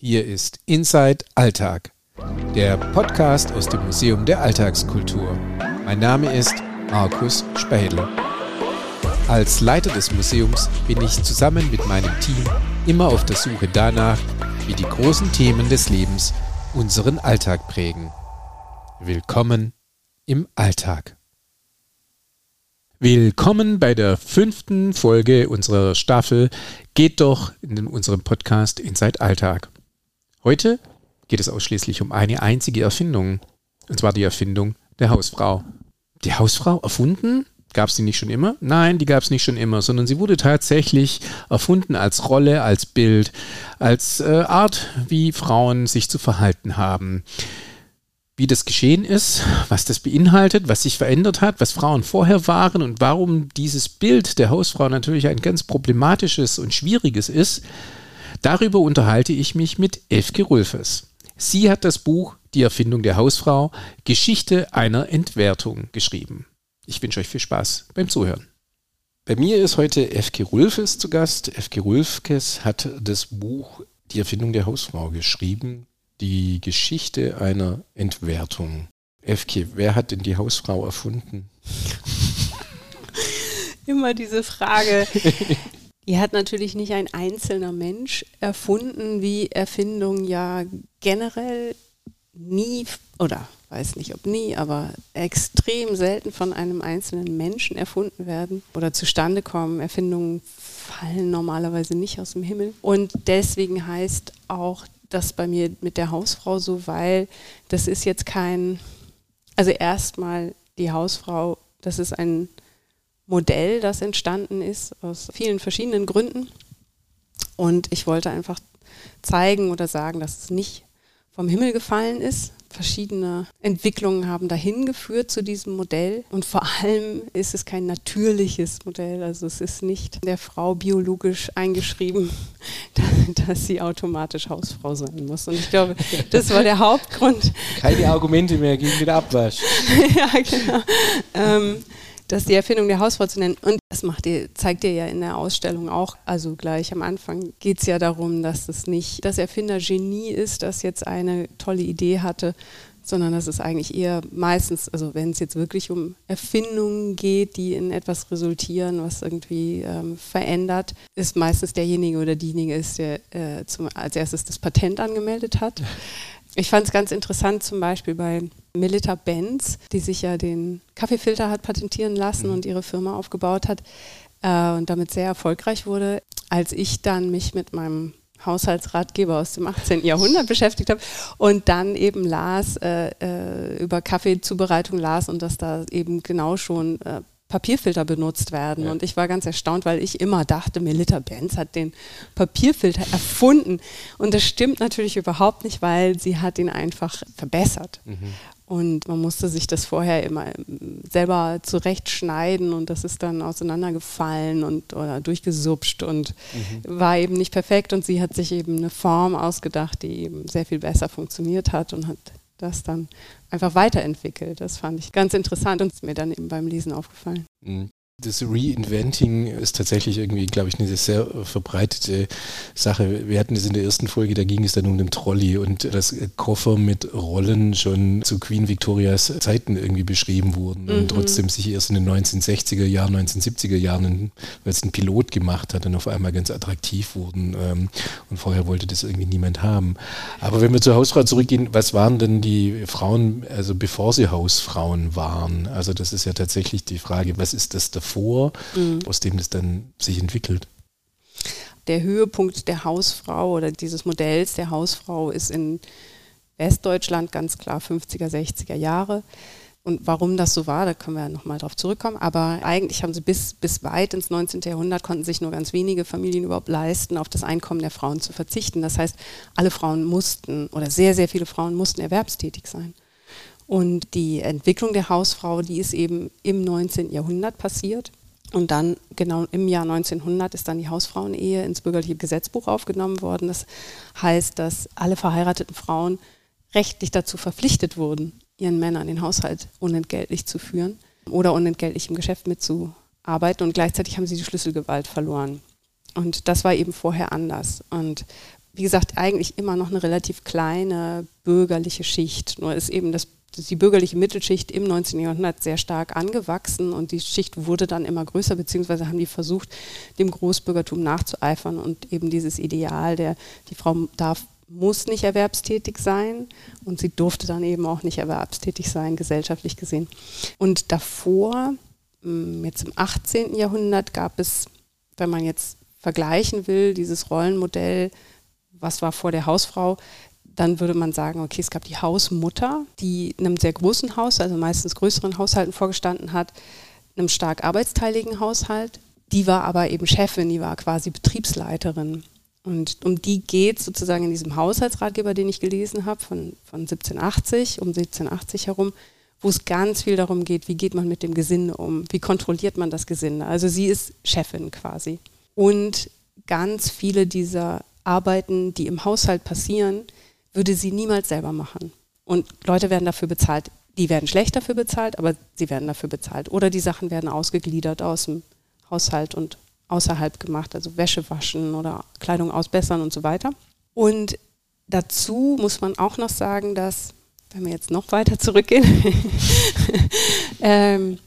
Hier ist Inside Alltag, der Podcast aus dem Museum der Alltagskultur. Mein Name ist Markus Spähle. Als Leiter des Museums bin ich zusammen mit meinem Team immer auf der Suche danach, wie die großen Themen des Lebens unseren Alltag prägen. Willkommen im Alltag. Willkommen bei der fünften Folge unserer Staffel Geht doch in unserem Podcast Inside Alltag. Heute geht es ausschließlich um eine einzige Erfindung, und zwar die Erfindung der Hausfrau. Die Hausfrau erfunden? Gab es die nicht schon immer? Nein, die gab es nicht schon immer, sondern sie wurde tatsächlich erfunden als Rolle, als Bild, als äh, Art, wie Frauen sich zu verhalten haben. Wie das geschehen ist, was das beinhaltet, was sich verändert hat, was Frauen vorher waren und warum dieses Bild der Hausfrau natürlich ein ganz problematisches und schwieriges ist, Darüber unterhalte ich mich mit Elfke Rulfes. Sie hat das Buch Die Erfindung der Hausfrau, Geschichte einer Entwertung geschrieben. Ich wünsche euch viel Spaß beim Zuhören. Bei mir ist heute Efke Rulfes zu Gast. Efke Rulfkes hat das Buch Die Erfindung der Hausfrau geschrieben, die Geschichte einer Entwertung. Efke, wer hat denn die Hausfrau erfunden? Immer diese Frage. Die hat natürlich nicht ein einzelner Mensch erfunden, wie Erfindungen ja generell nie oder weiß nicht ob nie, aber extrem selten von einem einzelnen Menschen erfunden werden oder zustande kommen. Erfindungen fallen normalerweise nicht aus dem Himmel. Und deswegen heißt auch das bei mir mit der Hausfrau so, weil das ist jetzt kein, also erstmal die Hausfrau, das ist ein Modell, das entstanden ist aus vielen verschiedenen Gründen. Und ich wollte einfach zeigen oder sagen, dass es nicht vom Himmel gefallen ist. Verschiedene Entwicklungen haben dahin geführt zu diesem Modell. Und vor allem ist es kein natürliches Modell. Also es ist nicht der Frau biologisch eingeschrieben, dass sie automatisch Hausfrau sein muss. Und ich glaube, das war der Hauptgrund. Keine Argumente mehr gegen den Abwasch. ja, genau. Ähm, das die Erfindung der Hausfrau zu nennen. Und das macht ihr, zeigt ihr ja in der Ausstellung auch. Also gleich am Anfang geht es ja darum, dass es nicht das Erfindergenie ist, das jetzt eine tolle Idee hatte, sondern dass es eigentlich eher meistens, also wenn es jetzt wirklich um Erfindungen geht, die in etwas resultieren, was irgendwie ähm, verändert, ist meistens derjenige oder diejenige ist, der äh, zum, als erstes das Patent angemeldet hat. Ich fand es ganz interessant, zum Beispiel bei Melita Benz, die sich ja den Kaffeefilter hat patentieren lassen mhm. und ihre Firma aufgebaut hat äh, und damit sehr erfolgreich wurde. Als ich dann mich mit meinem Haushaltsratgeber aus dem 18. Jahrhundert beschäftigt habe und dann eben las, äh, äh, über Kaffeezubereitung las und dass da eben genau schon äh, Papierfilter benutzt werden. Ja. Und ich war ganz erstaunt, weil ich immer dachte, Melita Benz hat den Papierfilter erfunden. Und das stimmt natürlich überhaupt nicht, weil sie hat ihn einfach verbessert. Mhm. Und man musste sich das vorher immer ähm, selber zurechtschneiden und das ist dann auseinandergefallen und oder durchgesupscht und mhm. war eben nicht perfekt. Und sie hat sich eben eine Form ausgedacht, die eben sehr viel besser funktioniert hat und hat das dann einfach weiterentwickelt. Das fand ich ganz interessant und ist mir dann eben beim Lesen aufgefallen. Mhm das Reinventing ist tatsächlich irgendwie, glaube ich, eine sehr verbreitete Sache. Wir hatten es in der ersten Folge, da ging es dann um den Trolley und dass Koffer mit Rollen schon zu Queen Victorias Zeiten irgendwie beschrieben wurden mhm. und trotzdem sich erst in den 1960er Jahren, 1970er Jahren, weil es ein Pilot gemacht hat, dann auf einmal ganz attraktiv wurden ähm, und vorher wollte das irgendwie niemand haben. Aber wenn wir zur Hausfrau zurückgehen, was waren denn die Frauen, also bevor sie Hausfrauen waren? Also das ist ja tatsächlich die Frage, was ist das davor? Vor, mhm. aus dem das dann sich entwickelt. Der Höhepunkt der Hausfrau oder dieses Modells der Hausfrau ist in Westdeutschland ganz klar 50er, 60er Jahre. Und warum das so war, da können wir nochmal drauf zurückkommen. Aber eigentlich haben sie bis, bis weit ins 19. Jahrhundert konnten sich nur ganz wenige Familien überhaupt leisten, auf das Einkommen der Frauen zu verzichten. Das heißt, alle Frauen mussten oder sehr, sehr viele Frauen mussten erwerbstätig sein. Und die Entwicklung der Hausfrau, die ist eben im 19. Jahrhundert passiert. Und dann genau im Jahr 1900 ist dann die Hausfrauenehe ins bürgerliche Gesetzbuch aufgenommen worden. Das heißt, dass alle verheirateten Frauen rechtlich dazu verpflichtet wurden, ihren Männern den Haushalt unentgeltlich zu führen oder unentgeltlich im Geschäft mitzuarbeiten. Und gleichzeitig haben sie die Schlüsselgewalt verloren. Und das war eben vorher anders. Und wie gesagt, eigentlich immer noch eine relativ kleine bürgerliche Schicht. Nur ist eben das, die bürgerliche Mittelschicht im 19. Jahrhundert sehr stark angewachsen und die Schicht wurde dann immer größer, beziehungsweise haben die versucht, dem Großbürgertum nachzueifern und eben dieses Ideal, der die Frau darf muss nicht erwerbstätig sein und sie durfte dann eben auch nicht erwerbstätig sein, gesellschaftlich gesehen. Und davor, hm, jetzt im 18. Jahrhundert, gab es, wenn man jetzt vergleichen will, dieses Rollenmodell was war vor der Hausfrau, dann würde man sagen, okay, es gab die Hausmutter, die in einem sehr großen Haus, also meistens größeren Haushalten vorgestanden hat, einem stark arbeitsteiligen Haushalt. Die war aber eben Chefin, die war quasi Betriebsleiterin. Und um die geht sozusagen in diesem Haushaltsratgeber, den ich gelesen habe, von, von 1780, um 1780 herum, wo es ganz viel darum geht, wie geht man mit dem Gesinde um, wie kontrolliert man das Gesinde. Also sie ist Chefin quasi. Und ganz viele dieser Arbeiten, die im Haushalt passieren, würde sie niemals selber machen. Und Leute werden dafür bezahlt. Die werden schlecht dafür bezahlt, aber sie werden dafür bezahlt. Oder die Sachen werden ausgegliedert aus dem Haushalt und außerhalb gemacht, also Wäsche waschen oder Kleidung ausbessern und so weiter. Und dazu muss man auch noch sagen, dass, wenn wir jetzt noch weiter zurückgehen, ähm,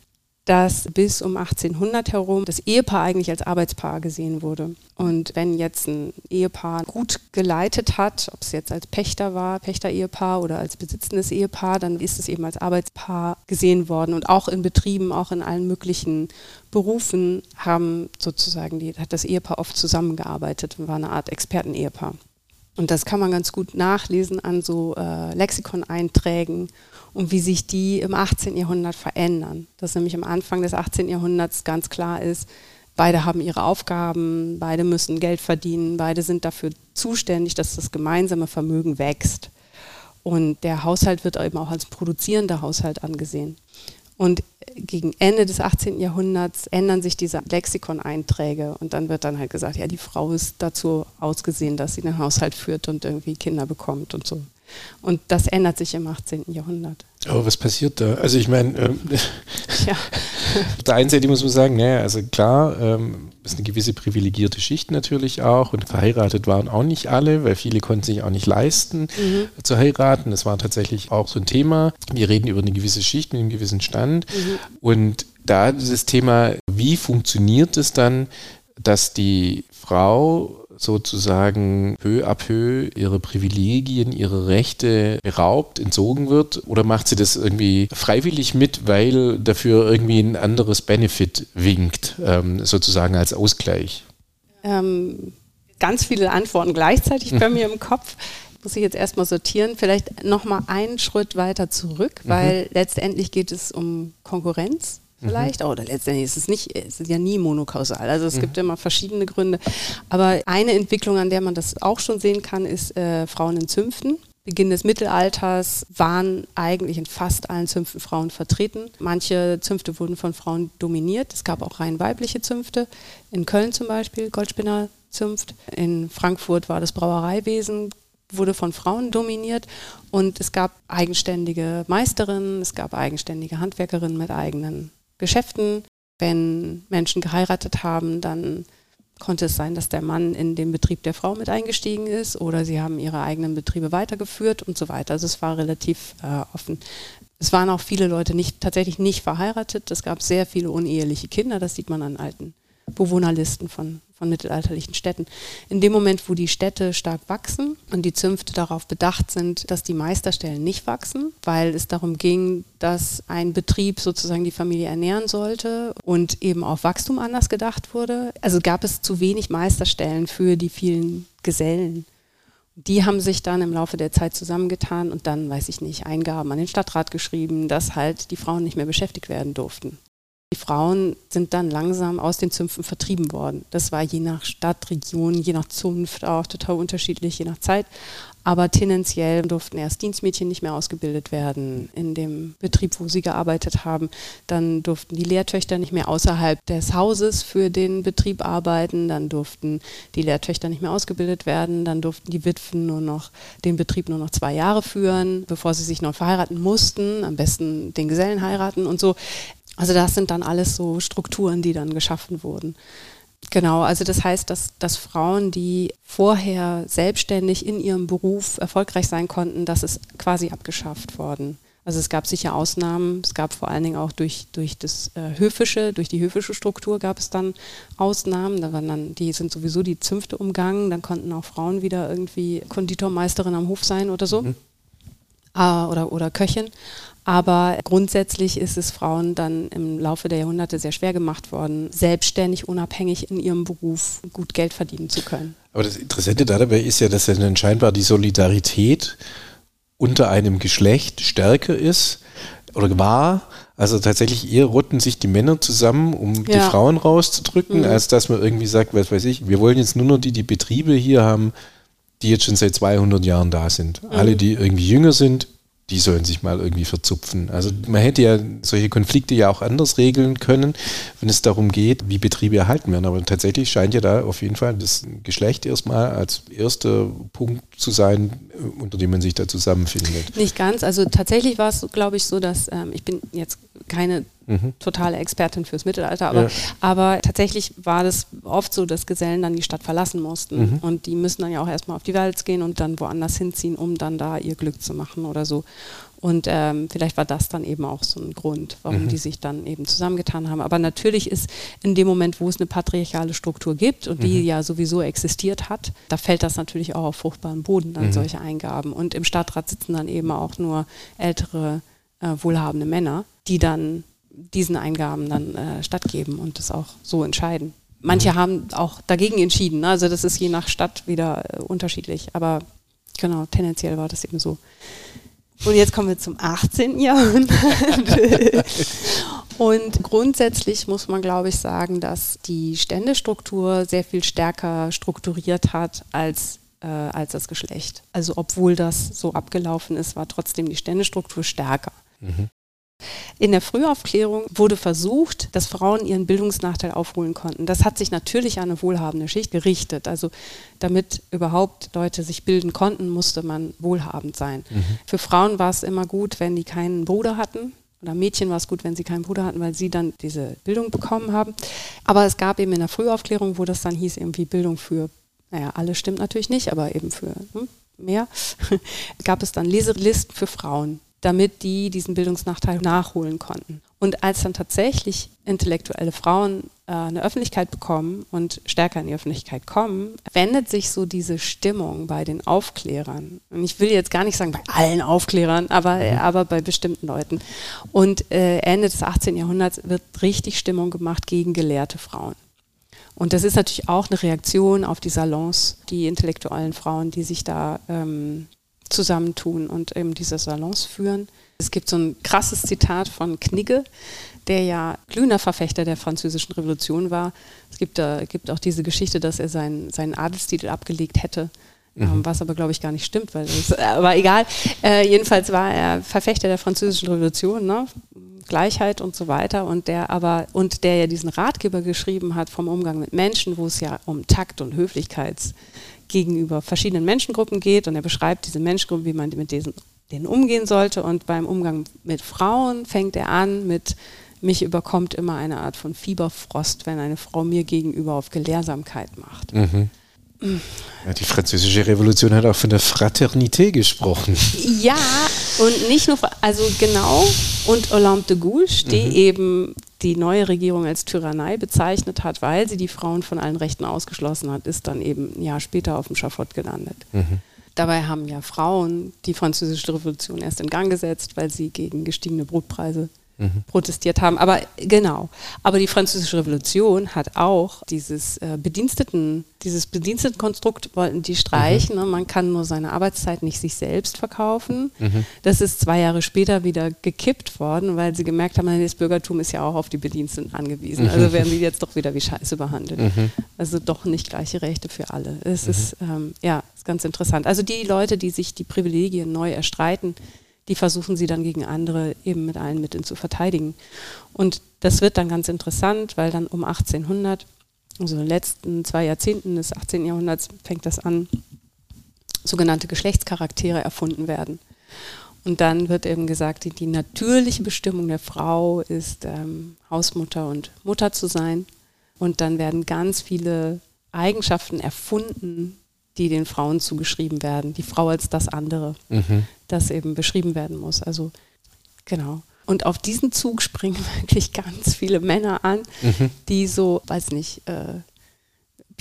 dass bis um 1800 herum das Ehepaar eigentlich als Arbeitspaar gesehen wurde. Und wenn jetzt ein Ehepaar gut geleitet hat, ob es jetzt als Pächter war, Pächter-Ehepaar oder als besitzendes Ehepaar, dann ist es eben als Arbeitspaar gesehen worden. Und auch in Betrieben, auch in allen möglichen Berufen haben sozusagen die, hat das Ehepaar oft zusammengearbeitet und war eine Art Expertenehepaar. Und das kann man ganz gut nachlesen an so äh, Lexikon-Einträgen und wie sich die im 18. Jahrhundert verändern. Dass nämlich am Anfang des 18. Jahrhunderts ganz klar ist, beide haben ihre Aufgaben, beide müssen Geld verdienen, beide sind dafür zuständig, dass das gemeinsame Vermögen wächst. Und der Haushalt wird eben auch als produzierender Haushalt angesehen. Und gegen Ende des 18. Jahrhunderts ändern sich diese Lexikon-Einträge und dann wird dann halt gesagt, ja, die Frau ist dazu ausgesehen, dass sie den Haushalt führt und irgendwie Kinder bekommt und so. Und das ändert sich im 18. Jahrhundert. Aber was passiert da? Also ich meine, ähm, ja. auf der einen Seite muss man sagen, naja, also klar, ähm, ist eine gewisse privilegierte Schicht natürlich auch und verheiratet waren auch nicht alle, weil viele konnten sich auch nicht leisten mhm. zu heiraten. Das war tatsächlich auch so ein Thema. Wir reden über eine gewisse Schicht mit einem gewissen Stand mhm. und da das Thema, wie funktioniert es dann, dass die Frau sozusagen peu à peu ihre Privilegien, ihre Rechte beraubt, entzogen wird? Oder macht sie das irgendwie freiwillig mit, weil dafür irgendwie ein anderes Benefit winkt, ähm, sozusagen als Ausgleich? Ähm, ganz viele Antworten gleichzeitig bei mir im Kopf muss ich jetzt erstmal sortieren. Vielleicht nochmal einen Schritt weiter zurück, weil mhm. letztendlich geht es um Konkurrenz vielleicht. Mhm. Oder letztendlich ist es nicht, es ist ja nie monokausal. Also es mhm. gibt immer verschiedene Gründe. Aber eine Entwicklung, an der man das auch schon sehen kann, ist äh, Frauen in Zünften. Beginn des Mittelalters waren eigentlich in fast allen Zünften Frauen vertreten. Manche Zünfte wurden von Frauen dominiert. Es gab auch rein weibliche Zünfte. In Köln zum Beispiel, Goldspinner Zunft. In Frankfurt war das Brauereiwesen wurde von Frauen dominiert und es gab eigenständige Meisterinnen, es gab eigenständige Handwerkerinnen mit eigenen Geschäften. Wenn Menschen geheiratet haben, dann konnte es sein, dass der Mann in den Betrieb der Frau mit eingestiegen ist oder sie haben ihre eigenen Betriebe weitergeführt und so weiter. Also es war relativ äh, offen. Es waren auch viele Leute nicht, tatsächlich nicht verheiratet. Es gab sehr viele uneheliche Kinder, das sieht man an alten Bewohnerlisten von, von mittelalterlichen Städten. In dem Moment, wo die Städte stark wachsen und die Zünfte darauf bedacht sind, dass die Meisterstellen nicht wachsen, weil es darum ging, dass ein Betrieb sozusagen die Familie ernähren sollte und eben auf Wachstum anders gedacht wurde, also gab es zu wenig Meisterstellen für die vielen Gesellen. Die haben sich dann im Laufe der Zeit zusammengetan und dann, weiß ich nicht, Eingaben an den Stadtrat geschrieben, dass halt die Frauen nicht mehr beschäftigt werden durften. Die Frauen sind dann langsam aus den Zünften vertrieben worden. Das war je nach Stadt, Region, je nach Zunft auch total unterschiedlich, je nach Zeit. Aber tendenziell durften erst Dienstmädchen nicht mehr ausgebildet werden in dem Betrieb, wo sie gearbeitet haben. Dann durften die Lehrtöchter nicht mehr außerhalb des Hauses für den Betrieb arbeiten. Dann durften die Lehrtöchter nicht mehr ausgebildet werden. Dann durften die Witwen nur noch den Betrieb nur noch zwei Jahre führen, bevor sie sich neu verheiraten mussten. Am besten den Gesellen heiraten und so. Also das sind dann alles so Strukturen, die dann geschaffen wurden. Genau, also das heißt, dass, dass Frauen, die vorher selbstständig in ihrem Beruf erfolgreich sein konnten, das ist quasi abgeschafft worden. Also es gab sicher Ausnahmen, es gab vor allen Dingen auch durch, durch das äh, Höfische, durch die höfische Struktur gab es dann Ausnahmen. Da waren dann, die sind sowieso die Zünfte umgangen, dann konnten auch Frauen wieder irgendwie Konditormeisterin am Hof sein oder so. Mhm. Äh, oder, oder Köchin. Aber grundsätzlich ist es Frauen dann im Laufe der Jahrhunderte sehr schwer gemacht worden, selbstständig, unabhängig in ihrem Beruf gut Geld verdienen zu können. Aber das Interessante dabei ist ja, dass dann scheinbar die Solidarität unter einem Geschlecht stärker ist oder war. Also tatsächlich eher rotten sich die Männer zusammen, um ja. die Frauen rauszudrücken, mhm. als dass man irgendwie sagt, was weiß ich, wir wollen jetzt nur noch die, die Betriebe hier haben, die jetzt schon seit 200 Jahren da sind. Mhm. Alle, die irgendwie jünger sind, die sollen sich mal irgendwie verzupfen. Also man hätte ja solche Konflikte ja auch anders regeln können, wenn es darum geht, wie Betriebe erhalten werden. Aber tatsächlich scheint ja da auf jeden Fall das Geschlecht erstmal als erster Punkt zu sein, unter dem man sich da zusammenfindet. Nicht ganz. Also tatsächlich war es, glaube ich, so, dass ähm, ich bin jetzt keine mhm. totale Expertin fürs Mittelalter, aber, ja. aber tatsächlich war das oft so, dass Gesellen dann die Stadt verlassen mussten. Mhm. Und die müssen dann ja auch erstmal auf die Welt gehen und dann woanders hinziehen, um dann da ihr Glück zu machen oder so. Und ähm, vielleicht war das dann eben auch so ein Grund, warum mhm. die sich dann eben zusammengetan haben. Aber natürlich ist in dem Moment, wo es eine patriarchale Struktur gibt und die mhm. ja sowieso existiert hat, da fällt das natürlich auch auf fruchtbaren Boden, dann mhm. solche Eingaben. Und im Stadtrat sitzen dann eben auch nur ältere, äh, wohlhabende Männer, die dann diesen Eingaben dann äh, stattgeben und das auch so entscheiden. Manche mhm. haben auch dagegen entschieden. Ne? Also das ist je nach Stadt wieder äh, unterschiedlich. Aber genau, tendenziell war das eben so. Und jetzt kommen wir zum 18. Jahrhundert. Und grundsätzlich muss man, glaube ich, sagen, dass die Ständestruktur sehr viel stärker strukturiert hat als, äh, als das Geschlecht. Also obwohl das so abgelaufen ist, war trotzdem die Ständestruktur stärker. Mhm. In der Frühaufklärung wurde versucht, dass Frauen ihren Bildungsnachteil aufholen konnten. Das hat sich natürlich an eine wohlhabende Schicht gerichtet. Also damit überhaupt Leute sich bilden konnten, musste man wohlhabend sein. Mhm. Für Frauen war es immer gut, wenn die keinen Bruder hatten. Oder Mädchen war es gut, wenn sie keinen Bruder hatten, weil sie dann diese Bildung bekommen haben. Aber es gab eben in der Frühaufklärung, wo das dann hieß, irgendwie Bildung für, naja, alle stimmt natürlich nicht, aber eben für hm, mehr, gab es dann Leselisten für Frauen damit die diesen Bildungsnachteil nachholen konnten. Und als dann tatsächlich intellektuelle Frauen äh, eine Öffentlichkeit bekommen und stärker in die Öffentlichkeit kommen, wendet sich so diese Stimmung bei den Aufklärern. Und ich will jetzt gar nicht sagen bei allen Aufklärern, aber, mhm. aber bei bestimmten Leuten. Und äh, Ende des 18. Jahrhunderts wird richtig Stimmung gemacht gegen gelehrte Frauen. Und das ist natürlich auch eine Reaktion auf die Salons, die intellektuellen Frauen, die sich da ähm, zusammentun und eben diese Salons führen. Es gibt so ein krasses Zitat von Knigge, der ja glühender Verfechter der französischen Revolution war. Es gibt, äh, gibt auch diese Geschichte, dass er seinen, seinen Adelstitel abgelegt hätte. Ähm, mhm. was aber, glaube ich, gar nicht stimmt, weil das, äh, aber egal. Äh, jedenfalls war er Verfechter der französischen Revolution, ne? Gleichheit und so weiter und der aber und der ja diesen Ratgeber geschrieben hat vom Umgang mit Menschen, wo es ja um Takt und Höflichkeits gegenüber verschiedenen Menschengruppen geht und er beschreibt diese Menschengruppen, wie man mit diesen, denen umgehen sollte. Und beim Umgang mit Frauen fängt er an mit, mich überkommt immer eine Art von Fieberfrost, wenn eine Frau mir gegenüber auf Gelehrsamkeit macht. Mhm. Ja, die französische Revolution hat auch von der Fraternité gesprochen. Ja, und nicht nur, also genau, und Olympe de Gouges, die mhm. eben die neue Regierung als Tyrannei bezeichnet hat, weil sie die Frauen von allen Rechten ausgeschlossen hat, ist dann eben ein Jahr später auf dem Schafott gelandet. Mhm. Dabei haben ja Frauen die französische Revolution erst in Gang gesetzt, weil sie gegen gestiegene Brotpreise mhm. protestiert haben. Aber genau. Aber die Französische Revolution hat auch dieses äh, Bediensteten, dieses Bedienstetenkonstrukt wollten die streichen. Mhm. Ne? Man kann nur seine Arbeitszeit nicht sich selbst verkaufen. Mhm. Das ist zwei Jahre später wieder gekippt worden, weil sie gemerkt haben, das Bürgertum ist ja auch auf die Bediensteten angewiesen. Also mhm. werden sie jetzt doch wieder wie Scheiße behandelt. Mhm. Also doch nicht gleiche Rechte für alle. Es mhm. ist ähm, ja ist ganz interessant. Also die Leute, die sich die Privilegien neu erstreiten, die versuchen sie dann gegen andere eben mit allen Mitteln zu verteidigen. Und das wird dann ganz interessant, weil dann um 1800, also in den letzten zwei Jahrzehnten des 18. Jahrhunderts, fängt das an, sogenannte Geschlechtscharaktere erfunden werden. Und dann wird eben gesagt, die, die natürliche Bestimmung der Frau ist, ähm, Hausmutter und Mutter zu sein. Und dann werden ganz viele Eigenschaften erfunden, die den Frauen zugeschrieben werden. Die Frau als das andere, mhm. das eben beschrieben werden muss. Also genau. Und auf diesen Zug springen wirklich ganz viele Männer an, mhm. die so, weiß nicht, äh,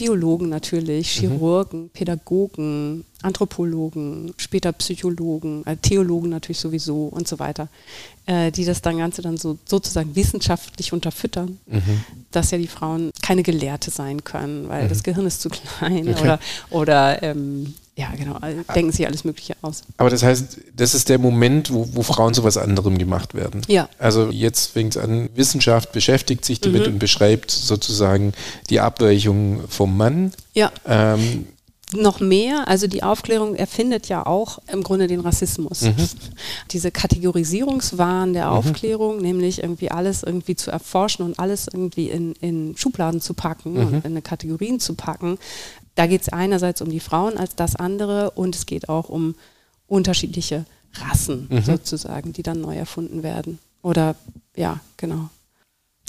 Biologen natürlich, mhm. Chirurgen, mhm. Pädagogen, Anthropologen, später Psychologen, äh, Theologen natürlich sowieso und so weiter, äh, die das dann Ganze dann so sozusagen wissenschaftlich unterfüttern, mhm. dass ja die Frauen keine Gelehrte sein können, weil mhm. das Gehirn ist zu klein okay. oder, oder ähm, ja, genau, denken sich alles Mögliche aus. Aber das heißt, das ist der Moment, wo, wo Frauen zu was anderem gemacht werden. Ja. Also jetzt fängt es an, Wissenschaft beschäftigt sich damit mhm. und beschreibt sozusagen die Abweichung vom Mann. Ja. Ähm, noch mehr, also die Aufklärung erfindet ja auch im Grunde den Rassismus. Mhm. Diese Kategorisierungswahn der mhm. Aufklärung, nämlich irgendwie alles irgendwie zu erforschen und alles irgendwie in, in Schubladen zu packen mhm. und in Kategorien zu packen, da geht es einerseits um die Frauen als das andere und es geht auch um unterschiedliche Rassen mhm. sozusagen, die dann neu erfunden werden. Oder ja, genau.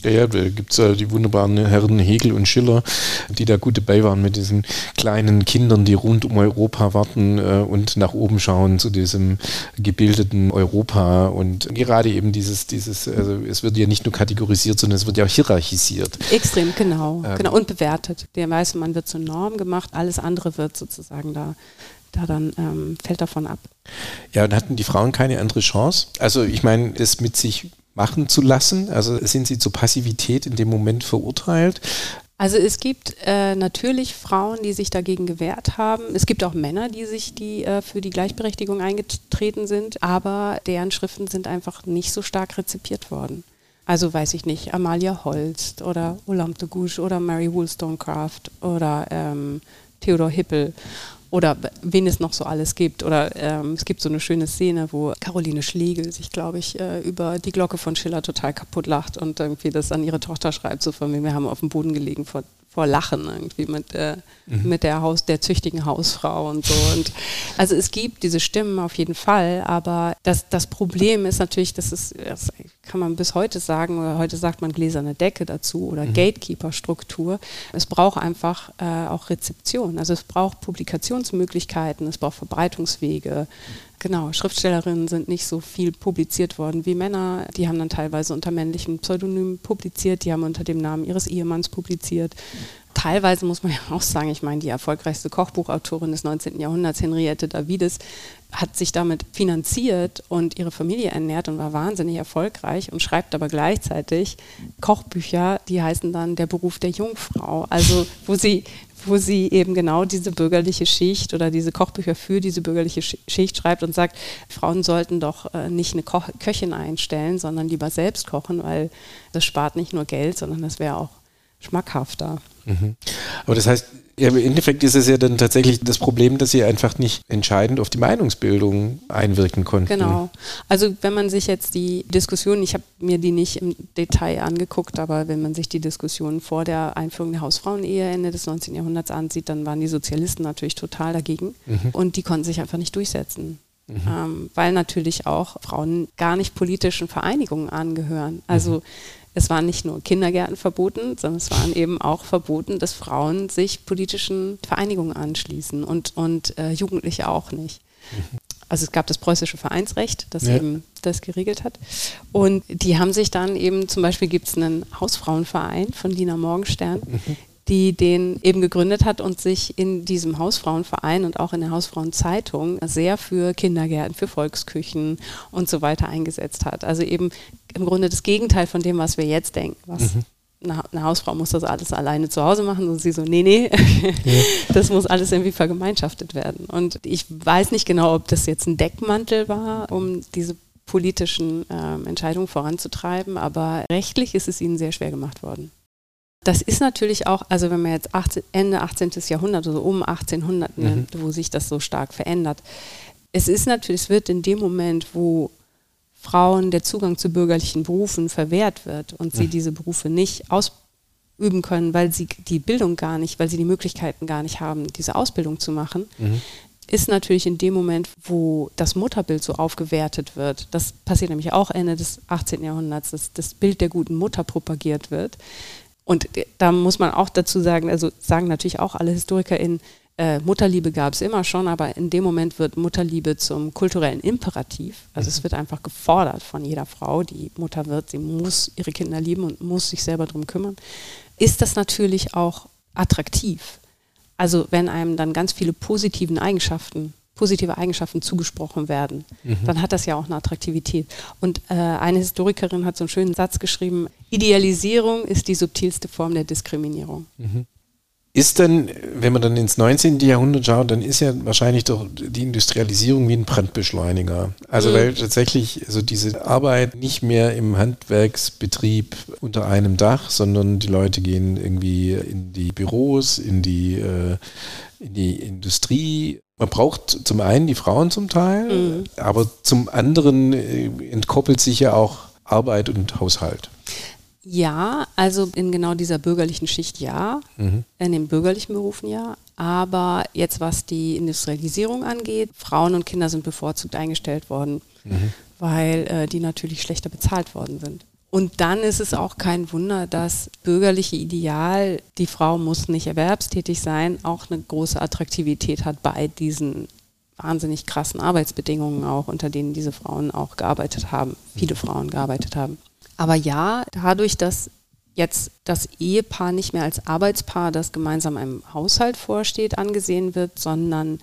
Ja, ja, da gibt es ja die wunderbaren Herren Hegel und Schiller, die da gut dabei waren mit diesen kleinen Kindern, die rund um Europa warten äh, und nach oben schauen zu diesem gebildeten Europa. Und gerade eben dieses, dieses, also es wird ja nicht nur kategorisiert, sondern es wird ja auch hierarchisiert. Extrem, genau. Ähm, genau. Und bewertet. Der weiße Mann wird zur Norm gemacht, alles andere wird sozusagen da da dann ähm, fällt davon ab. Ja, und hatten die Frauen keine andere Chance? Also ich meine, das mit sich machen zu lassen? Also sind sie zur Passivität in dem Moment verurteilt? Also es gibt äh, natürlich Frauen, die sich dagegen gewehrt haben. Es gibt auch Männer, die sich die äh, für die Gleichberechtigung eingetreten sind, aber deren Schriften sind einfach nicht so stark rezipiert worden. Also weiß ich nicht, Amalia Holst oder Olam de Gouche oder Mary Wollstonecraft oder ähm, Theodor Hippel oder wen es noch so alles gibt. Oder ähm, es gibt so eine schöne Szene, wo Caroline Schlegel sich, glaube ich, äh, über die Glocke von Schiller total kaputt lacht und irgendwie das an ihre Tochter schreibt, so von mir, wir haben auf dem Boden gelegen vor vor Lachen irgendwie mit, äh, mhm. mit der Haus, der züchtigen Hausfrau und so. Und also es gibt diese Stimmen auf jeden Fall, aber das, das Problem ist natürlich, das ist, das kann man bis heute sagen, oder heute sagt man gläserne Decke dazu oder mhm. Gatekeeper-Struktur. Es braucht einfach äh, auch Rezeption. Also es braucht Publikationsmöglichkeiten, es braucht Verbreitungswege. Genau, Schriftstellerinnen sind nicht so viel publiziert worden wie Männer. Die haben dann teilweise unter männlichen Pseudonymen publiziert, die haben unter dem Namen ihres Ehemanns publiziert. Teilweise muss man ja auch sagen, ich meine, die erfolgreichste Kochbuchautorin des 19. Jahrhunderts, Henriette Davides, hat sich damit finanziert und ihre Familie ernährt und war wahnsinnig erfolgreich und schreibt aber gleichzeitig Kochbücher, die heißen dann Der Beruf der Jungfrau. Also wo sie wo sie eben genau diese bürgerliche Schicht oder diese Kochbücher für diese bürgerliche Schicht schreibt und sagt, Frauen sollten doch äh, nicht eine Köchin einstellen, sondern lieber selbst kochen, weil das spart nicht nur Geld, sondern das wäre auch schmackhafter. Mhm. Aber das heißt, ja, Im Endeffekt ist es ja dann tatsächlich das Problem, dass sie einfach nicht entscheidend auf die Meinungsbildung einwirken konnten. Genau. Also wenn man sich jetzt die Diskussion, ich habe mir die nicht im Detail angeguckt, aber wenn man sich die Diskussion vor der Einführung der Hausfrauenehe Ende des 19. Jahrhunderts ansieht, dann waren die Sozialisten natürlich total dagegen mhm. und die konnten sich einfach nicht durchsetzen. Mhm. Ähm, weil natürlich auch Frauen gar nicht politischen Vereinigungen angehören. Also mhm es waren nicht nur Kindergärten verboten, sondern es waren eben auch verboten, dass Frauen sich politischen Vereinigungen anschließen und, und äh, Jugendliche auch nicht. Mhm. Also es gab das preußische Vereinsrecht, das ja. eben das geregelt hat. Und die haben sich dann eben, zum Beispiel gibt es einen Hausfrauenverein von Lina Morgenstern, mhm die den eben gegründet hat und sich in diesem Hausfrauenverein und auch in der Hausfrauenzeitung sehr für Kindergärten, für Volksküchen und so weiter eingesetzt hat. Also eben im Grunde das Gegenteil von dem, was wir jetzt denken, was mhm eine, Hausfrau muss das alles alleine zu Hause machen und sie so, nee, nee, ja. das muss alles irgendwie vergemeinschaftet werden. Und ich weiß nicht genau, ob das jetzt ein Deckmantel war, um diese politischen äh, Entscheidungen voranzutreiben, aber rechtlich ist es ihnen sehr schwer gemacht worden. Das ist natürlich auch, also wenn man jetzt 18, Ende 18. Jahrhundert, also um 1800, ne, mhm. wo sich das so stark verändert. Es ist natürlich, es wird in dem Moment, wo Frauen der Zugang zu bürgerlichen Berufen verwehrt wird und sie mhm. diese Berufe nicht ausüben können, weil sie die Bildung gar nicht, weil sie die Möglichkeiten gar nicht haben, diese Ausbildung zu machen, mhm. ist natürlich in dem Moment, wo das Mutterbild so aufgewertet wird. Das passiert nämlich auch Ende des 18. Jahrhunderts, dass das Bild der guten Mutter propagiert wird Und da muss man auch dazu sagen, also sagen natürlich auch alle HistorikerInnen, äh, Mutterliebe gab es immer schon, aber in dem Moment wird Mutterliebe zum kulturellen Imperativ. Also es wird einfach gefordert von jeder Frau, die Mutter wird, sie muss ihre Kinder lieben und muss sich selber darum kümmern. Ist das natürlich auch attraktiv. Also wenn einem dann ganz viele positiven Eigenschaften positive Eigenschaften zugesprochen werden, mhm. dann hat das ja auch eine Attraktivität. Und äh, eine Historikerin hat so einen schönen Satz geschrieben, Idealisierung ist die subtilste Form der Diskriminierung. Mhm. Ist denn, wenn man dann ins 19. Jahrhundert schaut, dann ist ja wahrscheinlich doch die Industrialisierung wie ein Brandbeschleuniger. Also mhm. weil tatsächlich also diese Arbeit nicht mehr im Handwerksbetrieb unter einem Dach, sondern die Leute gehen irgendwie in die Büros, in die, äh, in die Industrie. Man braucht zum einen die Frauen zum Teil, mhm. aber zum anderen äh, entkoppelt sich ja auch Arbeit und Haushalt. Ja, also in genau dieser bürgerlichen Schicht ja, mhm. in den bürgerlichen Berufen ja. Aber jetzt was die Industrialisierung angeht, Frauen und Kinder sind bevorzugt eingestellt worden, mhm. weil äh, die natürlich schlechter bezahlt worden sind. Und dann ist es auch kein Wunder, dass bürgerliche Ideal, die Frau muss nicht erwerbstätig sein, auch eine große Attraktivität hat bei diesen wahnsinnig krassen Arbeitsbedingungen auch, unter denen diese Frauen auch gearbeitet haben, viele Frauen gearbeitet haben. Aber ja, dadurch, dass jetzt das Ehepaar nicht mehr als Arbeitspaar, das gemeinsam einem Haushalt vorsteht, angesehen wird, sondern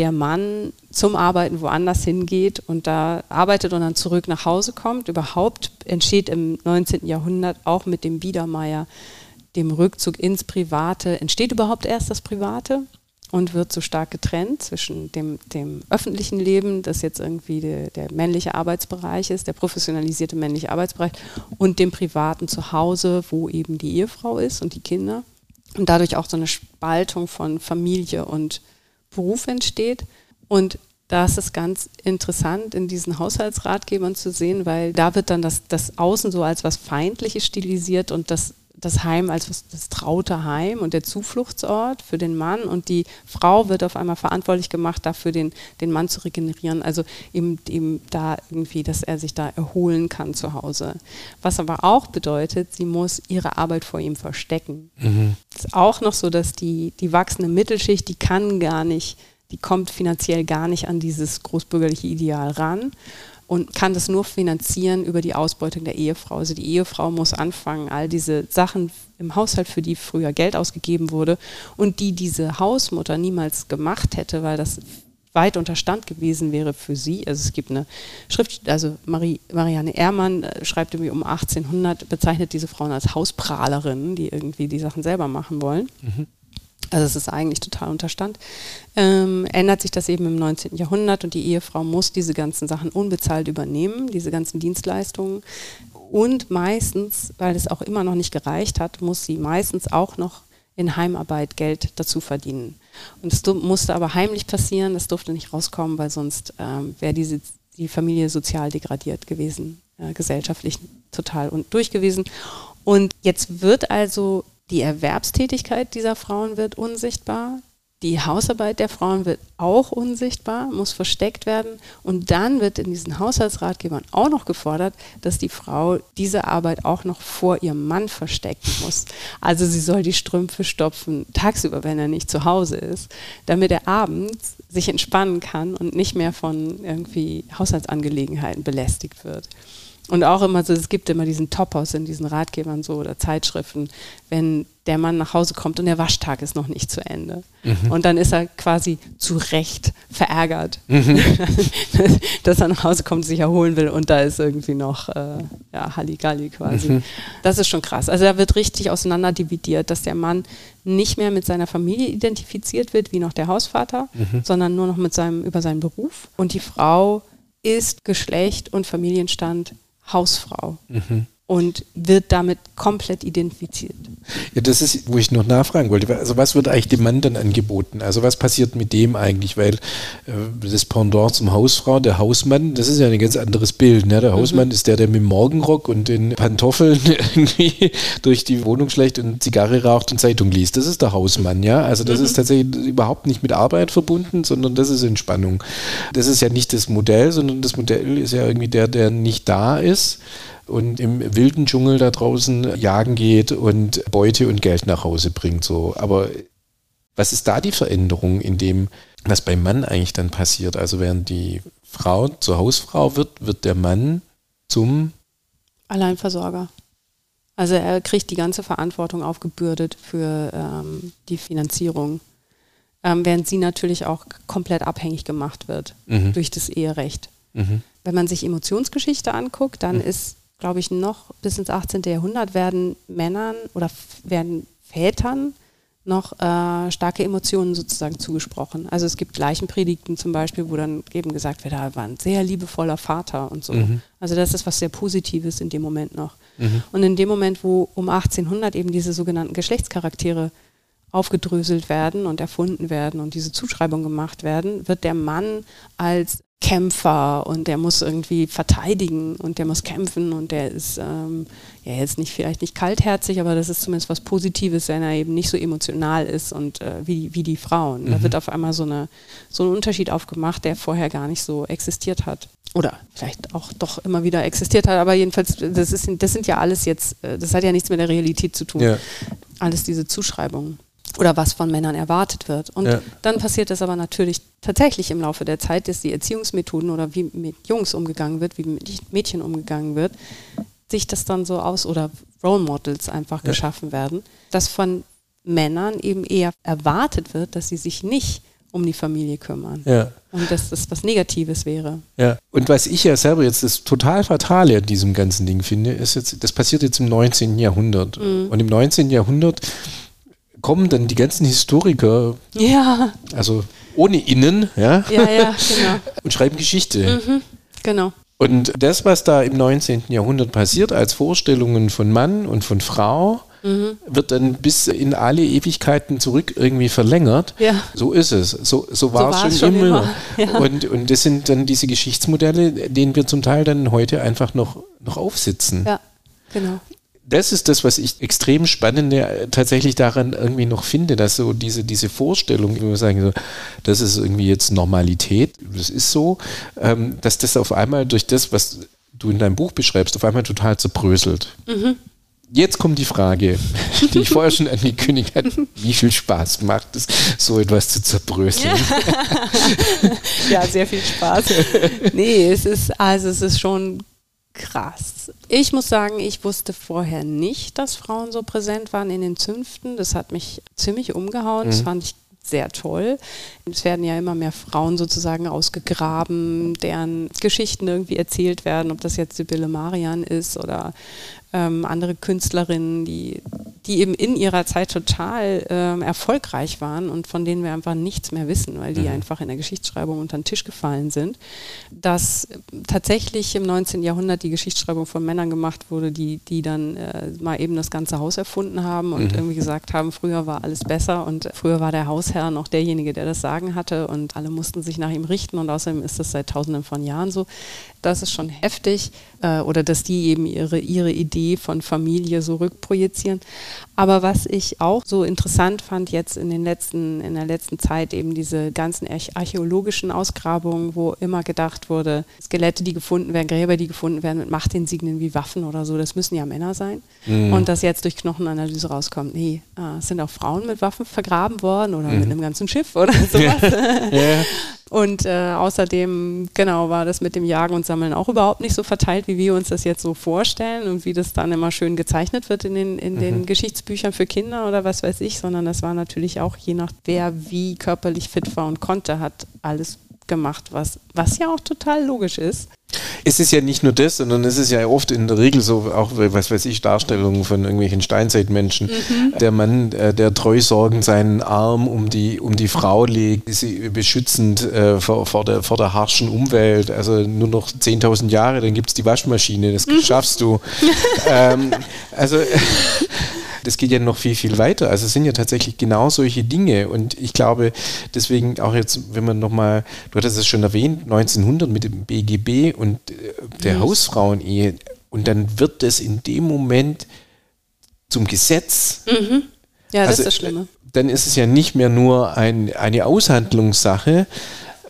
der Mann zum Arbeiten woanders hingeht und da arbeitet und dann zurück nach Hause kommt. Überhaupt entsteht im 19. Jahrhundert auch mit dem Biedermeier, dem Rückzug ins Private, entsteht überhaupt erst das Private und wird so stark getrennt zwischen dem, dem öffentlichen Leben, das jetzt irgendwie de, der männliche Arbeitsbereich ist, der professionalisierte männliche Arbeitsbereich, und dem privaten Zuhause, wo eben die Ehefrau ist und die Kinder. Und dadurch auch so eine Spaltung von Familie und Beruf entsteht. Und das ist ganz interessant in diesen Haushaltsratgebern zu sehen, weil da wird dann das, das Außen so als was Feindliches stilisiert und das das Heim als das traute Heim und der Zufluchtsort für den Mann und die Frau wird auf einmal verantwortlich gemacht, dafür den, den Mann zu regenerieren, also eben, eben da irgendwie, dass er sich da erholen kann zu Hause. Was aber auch bedeutet, sie muss ihre Arbeit vor ihm verstecken. Mhm. ist auch noch so, dass die, die wachsende Mittelschicht, die kann gar nicht, die kommt finanziell gar nicht an dieses großbürgerliche Ideal ran und kann das nur finanzieren über die Ausbeutung der Ehefrau. Also die Ehefrau muss anfangen, all diese Sachen im Haushalt, für die früher Geld ausgegeben wurde und die diese Hausmutter niemals gemacht hätte, weil das weit unterstand gewesen wäre für sie. Also es gibt eine Schrift, also Marie, Marianne Ehrmann äh, schreibt irgendwie um 1800, bezeichnet diese Frauen als Hausprahlerinnen, die irgendwie die Sachen selber machen wollen. Mhm. Also es ist eigentlich total Unterstand. Ähm, ändert sich das eben im 19. Jahrhundert und die Ehefrau muss diese ganzen Sachen unbezahlt übernehmen, diese ganzen Dienstleistungen. Und meistens, weil es auch immer noch nicht gereicht hat, muss sie meistens auch noch in Heimarbeit Geld dazu verdienen. Und es musste aber heimlich passieren, das durfte nicht rauskommen, weil sonst ähm, wäre diese die Familie sozial degradiert gewesen, äh, gesellschaftlich total und durch gewesen. Und jetzt wird also die Erwerbstätigkeit dieser Frauen wird unsichtbar. Die Hausarbeit der Frauen wird auch unsichtbar, muss versteckt werden. Und dann wird in diesen Haushaltsratgebern auch noch gefordert, dass die Frau diese Arbeit auch noch vor ihrem Mann verstecken muss. Also sie soll die Strümpfe stopfen, tagsüber, wenn er nicht zu Hause ist, damit er abends sich entspannen kann und nicht mehr von irgendwie Haushaltsangelegenheiten belästigt wird. Und auch immer so, es gibt immer diesen Topos in diesen Ratgebern so oder Zeitschriften, wenn der Mann nach Hause kommt und der Waschtag ist noch nicht zu Ende. Mhm. Und dann ist er quasi zu Recht verärgert, mhm. dass er nach Hause kommt, sich erholen will und da ist irgendwie noch äh, ja, Halligalli quasi. Mhm. Das ist schon krass. Also da wird richtig auseinander dividiert, dass der Mann nicht mehr mit seiner Familie identifiziert wird, wie noch der Hausvater, mhm. sondern nur noch mit seinem, über seinen Beruf. Und die Frau ist Geschlecht und Familienstand Hausfrau. Mhm. Und wird damit komplett identifiziert. Ja, das ist, wo ich noch nachfragen wollte. Also was wird eigentlich dem Mann dann angeboten? Also was passiert mit dem eigentlich? Weil äh, das Pendant zum Hausfrau, der Hausmann, das ist ja ein ganz anderes Bild. Ne? Der Hausmann mhm. ist der, der mit dem Morgenrock und den Pantoffeln irgendwie durch die Wohnung schlecht und Zigarre raucht und Zeitung liest. Das ist der Hausmann, ja. Also das mhm. ist tatsächlich überhaupt nicht mit Arbeit verbunden, sondern das ist Entspannung. Das ist ja nicht das Modell, sondern das Modell ist ja irgendwie der, der nicht da ist und im wilden Dschungel da draußen jagen geht und Beute und Geld nach Hause bringt. So. Aber was ist da die Veränderung in dem, was beim Mann eigentlich dann passiert? Also während die Frau zur Hausfrau wird, wird der Mann zum Alleinversorger. Also er kriegt die ganze Verantwortung aufgebürdet für ähm, die Finanzierung, ähm, während sie natürlich auch komplett abhängig gemacht wird mhm. durch das Eherecht. Mhm. Wenn man sich Emotionsgeschichte anguckt, dann mhm. ist, glaube ich, noch bis ins 18. Jahrhundert werden Männern oder werden Vätern noch äh, starke Emotionen sozusagen zugesprochen. Also es gibt Leichenpredigten zum Beispiel, wo dann eben gesagt wird, er war ein sehr liebevoller Vater und so. Mhm. Also das ist was sehr Positives in dem Moment noch. Mhm. Und in dem Moment, wo um 1800 eben diese sogenannten Geschlechtscharaktere aufgedröselt werden und erfunden werden und diese Zuschreibungen gemacht werden, wird der Mann als Kämpfer und der muss irgendwie verteidigen und der muss kämpfen und der ist ähm, ja jetzt nicht vielleicht nicht kaltherzig, aber das ist zumindest was Positives, wenn er eben nicht so emotional ist und äh, wie, wie die Frauen. Mhm. Da wird auf einmal so, eine, so ein Unterschied aufgemacht, der vorher gar nicht so existiert hat. Oder vielleicht auch doch immer wieder existiert hat, aber jedenfalls, das, ist, das sind ja alles jetzt, äh, das hat ja nichts mit der Realität zu tun. Ja. Alles diese Zuschreibungen oder was von Männern erwartet wird. Und ja. dann passiert es aber natürlich tatsächlich im Laufe der Zeit, dass die Erziehungsmethoden oder wie mit Jungs umgegangen wird, wie mit Mädchen umgegangen wird, sich das dann so aus oder Role Models einfach ja. geschaffen werden, dass von Männern eben eher erwartet wird, dass sie sich nicht um die Familie kümmern. Ja. Und dass das was Negatives wäre. Ja. Und was ich ja selber jetzt das total Fatale an diesem ganzen Ding finde, ist jetzt, das passiert jetzt im 19. Jahrhundert. Mhm. Und im 19. Jahrhundert kommen dann die ganzen Historiker, ja. also ohne Innen, ja, ja, ja genau. und schreiben Geschichte. Mhm, genau. Und das, was da im 19. Jahrhundert passiert, als Vorstellungen von Mann und von Frau, mhm. wird dann bis in alle Ewigkeiten zurück irgendwie verlängert. Ja. So ist es. So, so war so es schon, schon, immer. immer. Ja. Und, und das sind dann diese Geschichtsmodelle, denen wir zum Teil dann heute einfach noch, noch aufsitzen. Ja, genau das ist das, was ich extrem spannend äh, tatsächlich daran irgendwie noch finde, dass so diese, diese Vorstellung, ich würde sagen, so, das ist irgendwie jetzt Normalität, das ist so, ähm, dass das auf einmal durch das, was du in deinem Buch beschreibst, auf einmal total zerbröselt. Mhm. Jetzt kommt die Frage, die ich vorher schon angekündigt habe. Wie viel Spaß macht es, so etwas zu zerbröseln? ja, sehr viel Spaß. Nee, es ist, also es ist schon krass. Ich muss sagen, ich wusste vorher nicht, dass Frauen so präsent waren in den Zünften. Das hat mich ziemlich umgehauen. Mhm. Das fand ich sehr toll. Es werden ja immer mehr Frauen sozusagen ausgegraben, deren Geschichten irgendwie erzählt werden, ob das jetzt Sibylle Marian ist oder ähm, andere Künstlerinnen, die, die eben in ihrer Zeit total ähm, erfolgreich waren und von denen wir einfach nichts mehr wissen, weil die mhm. einfach in der Geschichtsschreibung unter den Tisch gefallen sind. Dass tatsächlich im 19. Jahrhundert die Geschichtsschreibung von Männern gemacht wurde, die, die dann äh, mal eben das ganze Haus erfunden haben und mhm. irgendwie gesagt haben, früher war alles besser und früher war der Hausherr noch derjenige, der das Sagen hatte und alle mussten sich nach ihm richten und außerdem ist das seit tausenden von Jahren so. Das ist schon heftig äh, oder dass die eben ihre, ihre Idee von Familie so rückprojizieren. Aber was ich auch so interessant fand jetzt in den letzten, in der letzten Zeit eben diese ganzen archäologischen Ausgrabungen, wo immer gedacht wurde, Skelette, die gefunden werden, Gräber, die gefunden werden mit Machtinsignien wie Waffen oder so, das müssen ja Männer sein. Mhm. Und dass jetzt durch Knochenanalyse rauskommt, nee, äh, es sind auch Frauen mit Waffen vergraben worden oder mhm. mit einem ganzen Schiff oder sowas. ja. Und äh, außerdem, genau, war das mit dem Jagen und Sammeln auch überhaupt nicht so verteilt, wie wir uns das jetzt so vorstellen und wie das dann immer schön gezeichnet wird in den, in mhm. den Geschichtsbüchern für Kinder oder was weiß ich, sondern das war natürlich auch je nach wer wie körperlich fit war und konnte, hat alles gemacht, was, was ja auch total logisch ist. Es ist ja nicht nur das, sondern es ist ja oft in der Regel so, auch was weiß ich, Darstellungen von irgendwelchen Steinzeitmenschen. Mhm. Der Mann, äh, der treusorgend seinen Arm um die, um die Frau legt, sie beschützend äh, vor, vor, der, vor der harschen Umwelt. Also nur noch 10.000 Jahre, dann gibt es die Waschmaschine, das mhm. schaffst du. ähm, also das geht ja noch viel, viel weiter. Also es sind ja tatsächlich genau solche Dinge. Und ich glaube, deswegen auch jetzt, wenn man nochmal, du hattest es schon erwähnt, 1900 mit dem BGB und äh, der mhm. Hausfrauenehe. Und dann wird das in dem Moment zum Gesetz. Mhm. Ja, das also, ist das Schlimme. Dann ist es ja nicht mehr nur ein, eine Aushandlungssache,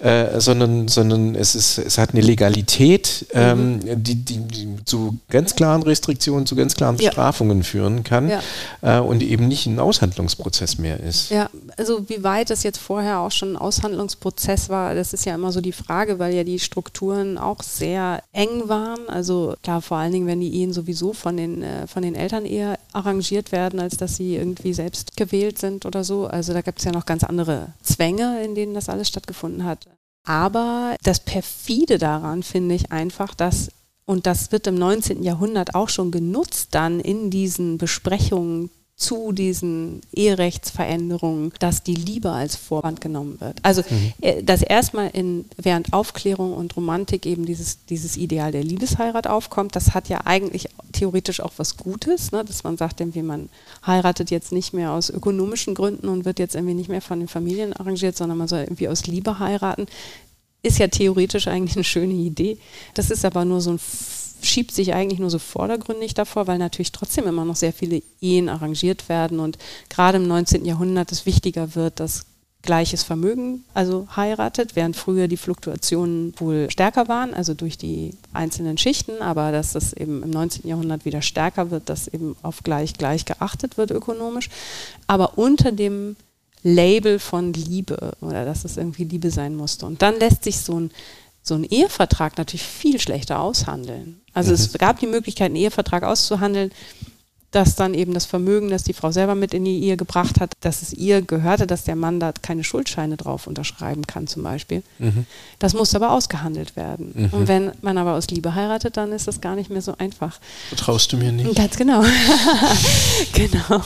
äh, sondern, sondern es, ist, es hat eine Legalität, ähm, mhm. die, die, die, zu ganz klaren Restriktionen, zu ganz klaren Bestrafungen ja. führen kann ja. äh, und eben nicht ein Aushandlungsprozess mehr ist. Ja, also wie weit das jetzt vorher auch schon ein Aushandlungsprozess war, das ist ja immer so die Frage, weil ja die Strukturen auch sehr eng waren. Also klar, vor allen Dingen, wenn die Ehen sowieso von den, äh, von den Eltern eher arrangiert werden, als dass sie irgendwie selbst gewählt sind oder so. Also da gibt es ja noch ganz andere Zwänge, in denen das alles stattgefunden hat. Aber das Perfide daran finde ich einfach, dass, und das wird im 19. Jahrhundert auch schon genutzt, dann in diesen Besprechungen zu diesen Eherechtsveränderungen, dass die Liebe als Vorwand genommen wird. Also, mhm. Äh, dass erstmal in, während Aufklärung und Romantik eben dieses, dieses Ideal der Liebesheirat aufkommt, das hat ja eigentlich theoretisch auch was Gutes, ne? dass man sagt, irgendwie man heiratet jetzt nicht mehr aus ökonomischen Gründen und wird jetzt irgendwie nicht mehr von den Familien arrangiert, sondern man soll irgendwie aus Liebe heiraten. Ist ja theoretisch eigentlich eine schöne Idee. Das ist aber nur so ein schiebt sich eigentlich nur so vordergründig davor, weil natürlich trotzdem immer noch sehr viele Ehen arrangiert werden und gerade im 19. Jahrhundert es wichtiger wird, dass gleiches Vermögen also heiratet, während früher die Fluktuationen wohl stärker waren, also durch die einzelnen Schichten, aber dass das eben im 19. Jahrhundert wieder stärker wird, dass eben auf gleich gleich geachtet wird ökonomisch, aber unter dem Label von Liebe oder dass es irgendwie Liebe sein musste. Und dann lässt sich so ein so einen Ehevertrag natürlich viel schlechter aushandeln. Also mhm. es gab die Möglichkeit, einen Ehevertrag auszuhandeln, dass dann eben das Vermögen, das die Frau selber mit in die Ehe gebracht hat, dass es ihr gehörte, dass der Mann da keine Schuldscheine drauf unterschreiben kann zum Beispiel. Mhm. Das muss aber ausgehandelt werden. Mhm. Und wenn man aber aus Liebe heiratet, dann ist das gar nicht mehr so einfach. Vertraust du mir nicht? Ganz genau. genau.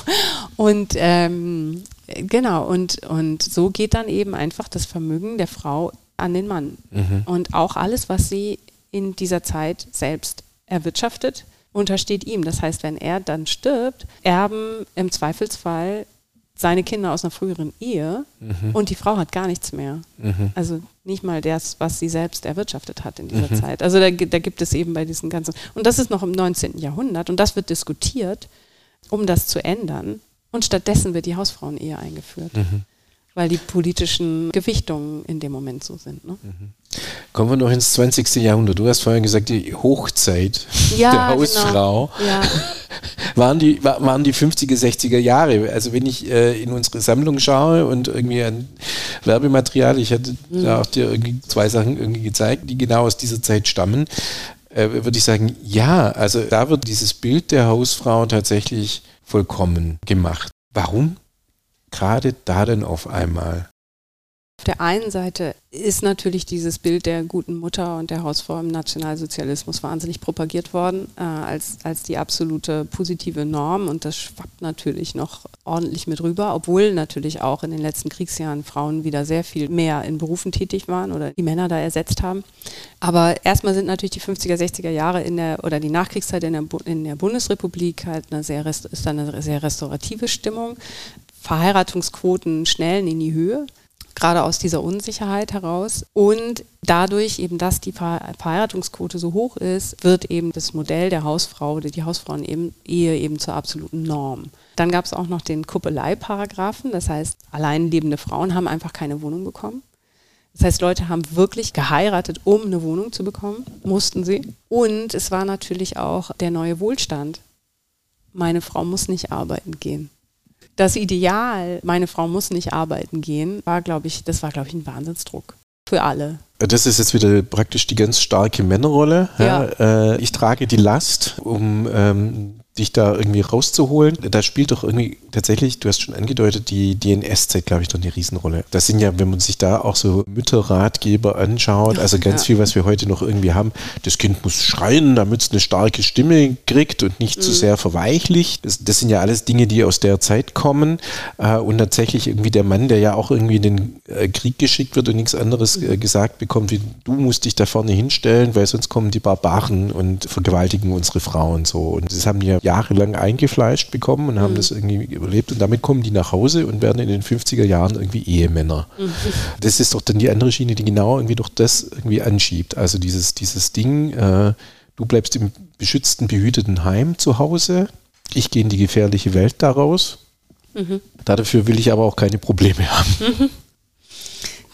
Und ähm, genau, und, und so geht dann eben einfach das Vermögen der Frau an den Mann. Mhm. Und auch alles, was sie in dieser Zeit selbst erwirtschaftet, untersteht ihm. Das heißt, wenn er dann stirbt, erben im Zweifelsfall seine Kinder aus einer früheren Ehe mhm. und die Frau hat gar nichts mehr. Mhm. Also nicht mal das, was sie selbst erwirtschaftet hat in dieser mhm. Zeit. Also da, da, gibt es eben bei diesen ganzen, und das ist noch im 19. Jahrhundert und das wird diskutiert, um das zu ändern. Und stattdessen wird die Hausfrauenehe eingeführt. Weil die politischen Gewichtungen in dem Moment so sind. Ne? Mhm. Kommen wir noch ins 20. Jahrhundert. Du hast vorhin gesagt, die Hochzeit ja, der genau. Hausfrau genau. ja. waren, die, waren die 50er, 60er Jahre. Also wenn ich äh, in unsere Sammlung schaue und irgendwie ein Werbematerial, ich hatte mhm. da auch dir irgendwie zwei Sachen irgendwie gezeigt, die genau aus dieser Zeit stammen, äh, würde ich sagen, ja, also da wird dieses Bild der Hausfrau tatsächlich vollkommen gemacht. Warum? Gerade da denn auf einmal? Auf der einen Seite ist natürlich dieses Bild der guten Mutter und der Hausfrau im Nationalsozialismus wahnsinnig propagiert worden äh, als, als die absolute positive Norm und das schwappt natürlich noch ordentlich mit rüber, obwohl natürlich auch in den letzten Kriegsjahren Frauen wieder sehr viel mehr in Berufen tätig waren oder die Männer da ersetzt haben. Aber erstmal sind natürlich die 50er, 60er Jahre in der oder die Nachkriegszeit in der, in der Bundesrepublik halt eine sehr, ist eine sehr restaurative Stimmung. Verheiratungsquoten schnellen in die Höhe, gerade aus dieser Unsicherheit heraus. Und dadurch eben, dass die Verheiratungsquote so hoch ist, wird eben das Modell der Hausfrau oder die Hausfrauen-Ehe eben zur absoluten Norm. Dann gab es auch noch den Kuppelei-Paragraphen, das heißt, alleinlebende Frauen haben einfach keine Wohnung bekommen. Das heißt, Leute haben wirklich geheiratet, um eine Wohnung zu bekommen, mussten sie. Und es war natürlich auch der neue Wohlstand. Meine Frau muss nicht arbeiten gehen das Ideal, meine Frau muss nicht arbeiten gehen, war, glaube ich, das war, glaube ich, ein Wahnsinnsdruck für alle. Das ist jetzt wieder praktisch die ganz starke Männerrolle. Ja. Ja, äh, ich trage die Last, um ähm, dich da irgendwie rauszuholen. Da spielt doch irgendwie tatsächlich, du hast schon angedeutet, die DNS-Zeit, glaube ich, doch eine Riesenrolle. Das sind ja, wenn man sich da auch so Mütterratgeber anschaut, also ganz ja. viel, was wir heute noch irgendwie haben. Das Kind muss schreien, damit es eine starke Stimme kriegt und nicht mhm. zu sehr verweichlicht. Das, das, sind ja alles Dinge, die aus der Zeit kommen. Äh, und tatsächlich irgendwie der Mann, der ja auch irgendwie in den äh, Krieg geschickt wird und nichts anderes äh, gesagt bekommt, wie du musst dich da vorne hinstellen, weil sonst kommen die Barbaren und vergewaltigen unsere Frauen so. Und das haben die ja jahrelang eingefleischt bekommen und haben mhm. das irgendwie überlebt und damit kommen die nach Hause und werden in den 50er Jahren irgendwie Ehemänner. Mhm. Das ist doch dann die andere Schiene, die genau irgendwie doch das irgendwie anschiebt. Also dieses, dieses Ding, äh, du bleibst im beschützten, behüteten Heim zu Hause, ich gehe in die gefährliche Welt daraus. Mhm. Dafür will ich aber auch keine Probleme haben.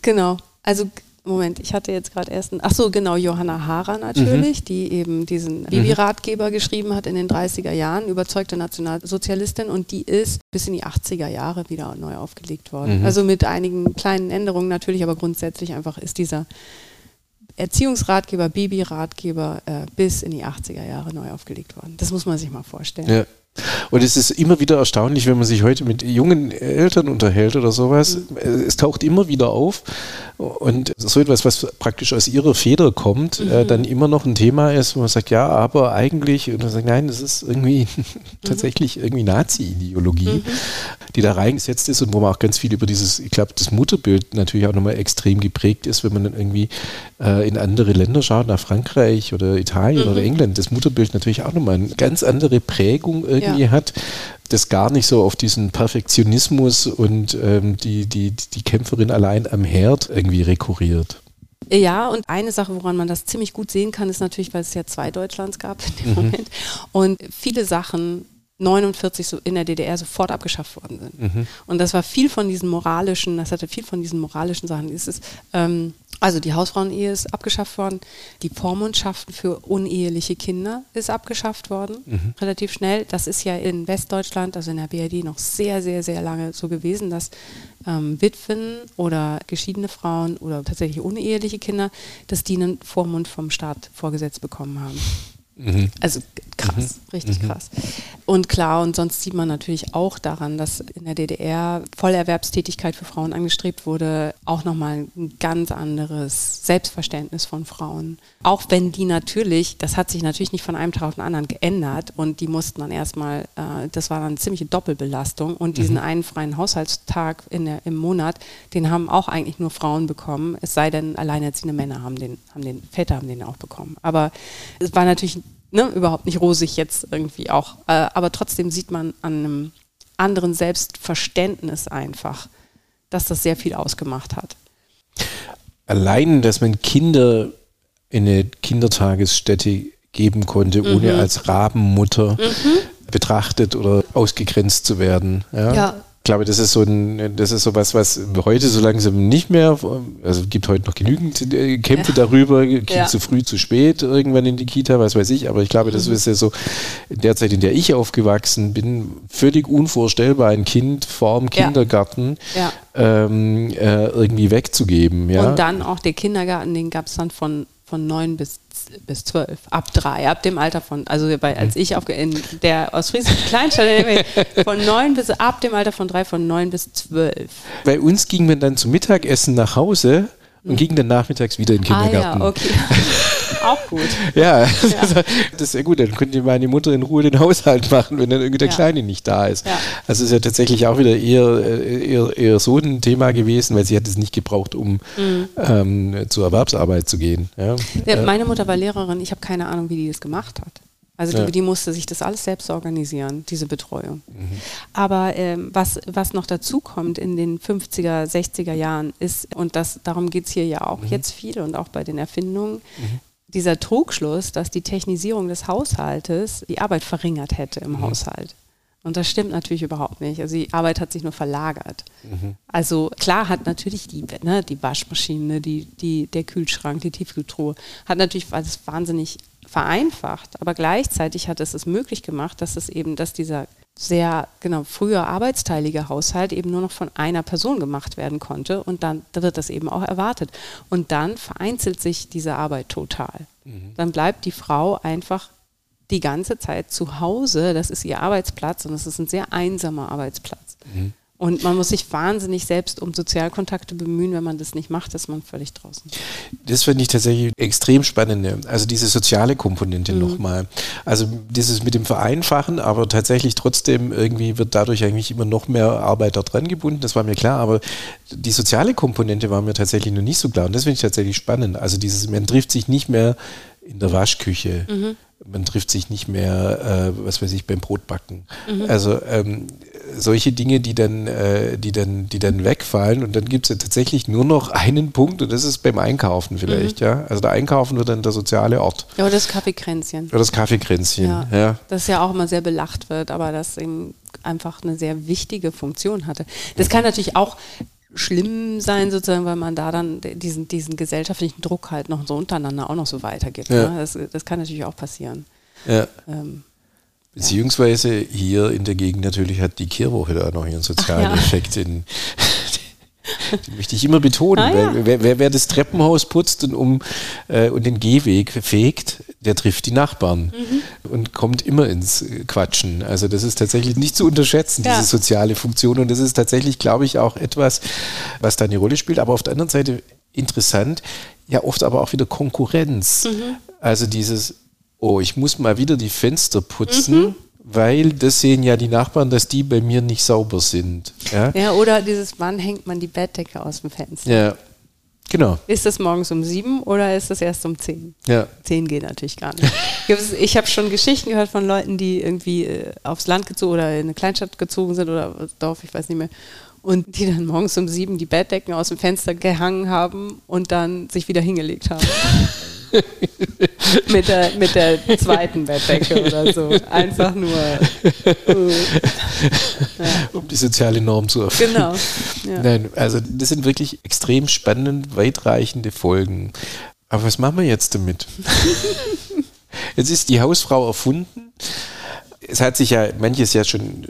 Genau. Also Moment, ich hatte jetzt gerade erst, einen, ach so, genau, Johanna Hara natürlich, mhm. die eben diesen Bibi-Ratgeber mhm. geschrieben hat in den 30er Jahren, überzeugte Nationalsozialistin und die ist bis in die 80er Jahre wieder neu aufgelegt worden. Mhm. Also mit einigen kleinen Änderungen natürlich, aber grundsätzlich einfach ist dieser Erziehungsratgeber, Bibi-Ratgeber äh, bis in die 80er Jahre neu aufgelegt worden. Das muss man sich mal vorstellen. Ja. Und es ist immer wieder erstaunlich, wenn man sich heute mit jungen Eltern unterhält oder sowas. Mhm. Es taucht immer wieder auf. Und so etwas, was praktisch aus ihrer Feder kommt, äh, mhm. äh, dann immer noch ein Thema ist, wo man sagt, ja, aber eigentlich, und man sagt, nein, das ist irgendwie mhm. tatsächlich irgendwie Nazi-Ideologie, mhm. Die da reingesetzt ist und wo man auch ganz viel über dieses, ich glaube, das Mutterbild natürlich auch nochmal extrem geprägt ist, wenn man dann irgendwie äh, in andere Länder schaut, nach Frankreich oder Italien oder mhm. England, das Mutterbild natürlich auch nochmal eine ganz andere Prägung irgendwie ja. hat das gar nicht so auf diesen Perfektionismus und ähm, die, die, die Kämpferin allein am Herd irgendwie rekurriert. Ja, und eine Sache, woran man das ziemlich gut sehen kann, ist natürlich, weil es ja zwei Deutschlands gab in dem mhm. Moment. Und viele Sachen 49 so in der DDR sofort abgeschafft worden sind. Mhm. Und das war viel von diesen moralischen, das hatte viel von diesen moralischen Sachen. Es ist, ähm, also die Hausfrauenehe ist abgeschafft worden, die Vormundschaften für uneheliche Kinder ist abgeschafft worden, mhm. relativ schnell. Das ist ja in Westdeutschland, also in der BRD, noch sehr, sehr, sehr lange so gewesen, dass ähm, Witwen oder geschiedene Frauen oder tatsächlich uneheliche Kinder, dass die einen Vormund vom Staat vorgesetzt bekommen haben. Mhm. Also krass, mhm. richtig mhm. krass. Und klar, und sonst sieht man natürlich auch daran, dass in der DDR Vollerwerbstätigkeit für Frauen angestrebt wurde, auch nochmal ein ganz anderes Selbstverständnis von Frauen. Auch wenn die natürlich, das hat sich natürlich nicht von einem Tag auf den anderen geändert und die mussten dann erstmal, äh, das war dann eine ziemliche Doppelbelastung und diesen mhm. einen freien Haushaltstag in der, im Monat, den haben auch eigentlich nur Frauen bekommen, es sei denn, alleinerziehende Männer haben den, haben den, Väter haben den auch bekommen. Aber es war natürlich ne, überhaupt nicht rosig jetzt irgendwie auch. Äh, aber trotzdem sieht man an einem anderen Selbstverständnis einfach, dass das sehr viel ausgemacht hat. Allein, dass man Kinder in eine Kindertagesstätte geben konnte, mhm. ohne als Rabenmutter mhm. betrachtet oder ausgegrenzt zu werden. Ja, ja glaube, das ist so ein, das ist so was, was heute so langsam nicht mehr, also gibt heute noch genügend äh, Kämpfe ja. darüber, Kind ja. zu früh, zu spät, irgendwann in die Kita, was weiß ich, aber ich glaube, das mhm. ist ja so, in der Zeit, in der ich aufgewachsen bin, völlig unvorstellbar, ein Kind vorm Kindergarten ja. Ähm, äh, irgendwie wegzugeben. Ja? Und dann auch der Kindergarten, den gab es dann von von neun bis, bis zwölf, ab drei, ab dem Alter von, also bei, als ich auf, in der ostfriesischen Kleinstadt, von neun bis, ab dem Alter von drei, von neun bis zwölf. Bei uns gingen wir dann zum Mittagessen nach Hause und mhm. gingen dann nachmittags wieder in den Kindergarten. Ah, ja, okay. Auch gut. ja, ja, das ist ja gut. Dann könnte meine Mutter in Ruhe den Haushalt machen, wenn dann irgendwie der ja. Kleine nicht da ist. Ja. Also ist ja tatsächlich auch wieder eher, eher, eher so ein Thema gewesen, weil sie hat es nicht gebraucht, um mhm. ähm, zur Erwerbsarbeit zu gehen. Ja. ja meine Mutter war Lehrerin. Ich habe keine Ahnung, wie die das gemacht hat. Also ja. die, die, musste sich das alles selbst organisieren, diese Betreuung. Mhm. Aber ähm, was, was noch dazu kommt in den 50er, 60er Jahren ist, und das, darum geht es hier ja auch mhm. jetzt viel und auch bei den Erfindungen, mhm dieser Trugschluss, dass die Technisierung des Haushaltes die Arbeit verringert hätte im mhm. Haushalt. Und das stimmt natürlich überhaupt nicht. Also die Arbeit hat sich nur verlagert. Mhm. Also klar hat natürlich die, ne, die Waschmaschine, die, die, der Kühlschrank, die Tiefkühltruhe, hat natürlich alles wahnsinnig vereinfacht, aber gleichzeitig hat es es möglich gemacht, dass es eben, dass dieser sehr genau früher arbeitsteilige Haushalt eben nur noch von einer Person gemacht werden konnte und dann da wird das eben auch erwartet. Und dann vereinzelt sich diese Arbeit total. Mhm. Dann bleibt die Frau einfach die ganze Zeit zu Hause, das ist ihr Arbeitsplatz und das ist ein sehr einsamer Arbeitsplatz. Mhm. Und man muss sich wahnsinnig selbst um Sozialkontakte bemühen. Wenn man das nicht macht, ist man völlig draußen. Das finde ich tatsächlich extrem spannend. Also diese soziale Komponente mhm. nochmal. Also dieses mit dem Vereinfachen, aber tatsächlich trotzdem irgendwie wird dadurch eigentlich immer noch mehr Arbeit da dran gebunden. Das war mir klar. Aber die soziale Komponente war mir tatsächlich noch nicht so klar. Und das finde ich tatsächlich spannend. Also dieses, man trifft sich nicht mehr in der Waschküche. Mhm man trifft sich nicht mehr, äh, was weiß ich, beim Brotbacken. Mhm. Also ähm, solche Dinge, die dann, äh, die dann, die dann wegfallen und dann gibt es ja tatsächlich nur noch einen Punkt und das ist beim Einkaufen vielleicht, mhm. ja. Also der Einkaufen wird dann der soziale Ort. Ja, oder das Kaffeekränzchen. Oder das Kaffeekränzchen, ja. ja. Das ja auch immer sehr belacht wird, aber das eben einfach eine sehr wichtige Funktion hatte. Das kann natürlich auch schlimm sein, sozusagen, weil man da dann diesen, diesen gesellschaftlichen Druck halt noch so untereinander auch noch so weitergibt. Ja. Ne? Das, das kann natürlich auch passieren. Ja. Ähm, Beziehungsweise hier in der Gegend natürlich hat die Kehrwoche da noch ihren sozialen Ach ja. Effekt. Den, den möchte ich immer betonen. Ah, ja. Wer, wer, wer, das Treppenhaus putzt und, um, äh, und den Gehweg fegt, der trifft die Nachbarn Mhm. und kommt immer ins Quatschen. Also das ist tatsächlich nicht zu unterschätzen, Ja. diese soziale Funktion. Und das ist tatsächlich, glaube ich, auch etwas, was da eine Rolle spielt. Aber auf der anderen Seite interessant, ja oft aber auch wieder Konkurrenz. Mhm. Also dieses, oh, ich muss mal wieder die Fenster putzen, Mhm. weil das sehen ja die Nachbarn, dass die bei mir nicht sauber sind. Ja, ja, oder dieses, wann hängt man die Bettdecke aus dem Fenster? ja. genau. Ist das morgens um sieben oder ist das erst um zehn? Ja. Zehn geht natürlich gar nicht. Ich habe schon Geschichten gehört von Leuten, die irgendwie äh, aufs Land gezogen oder in eine Kleinstadt gezogen sind oder Dorf, ich weiß nicht mehr. Und die dann morgens um sieben die Bettdecken aus dem Fenster gehangen haben und dann sich wieder hingelegt haben. mit, der, mit der zweiten Bettdecke oder so. Einfach nur. äh, um die soziale Norm zu erfüllen. genau. Ja. Nein, also das sind wirklich extrem spannende, weitreichende Folgen. Aber was machen wir jetzt damit? jetzt ist die Hausfrau erfunden. Es hat sich ja manches ja schon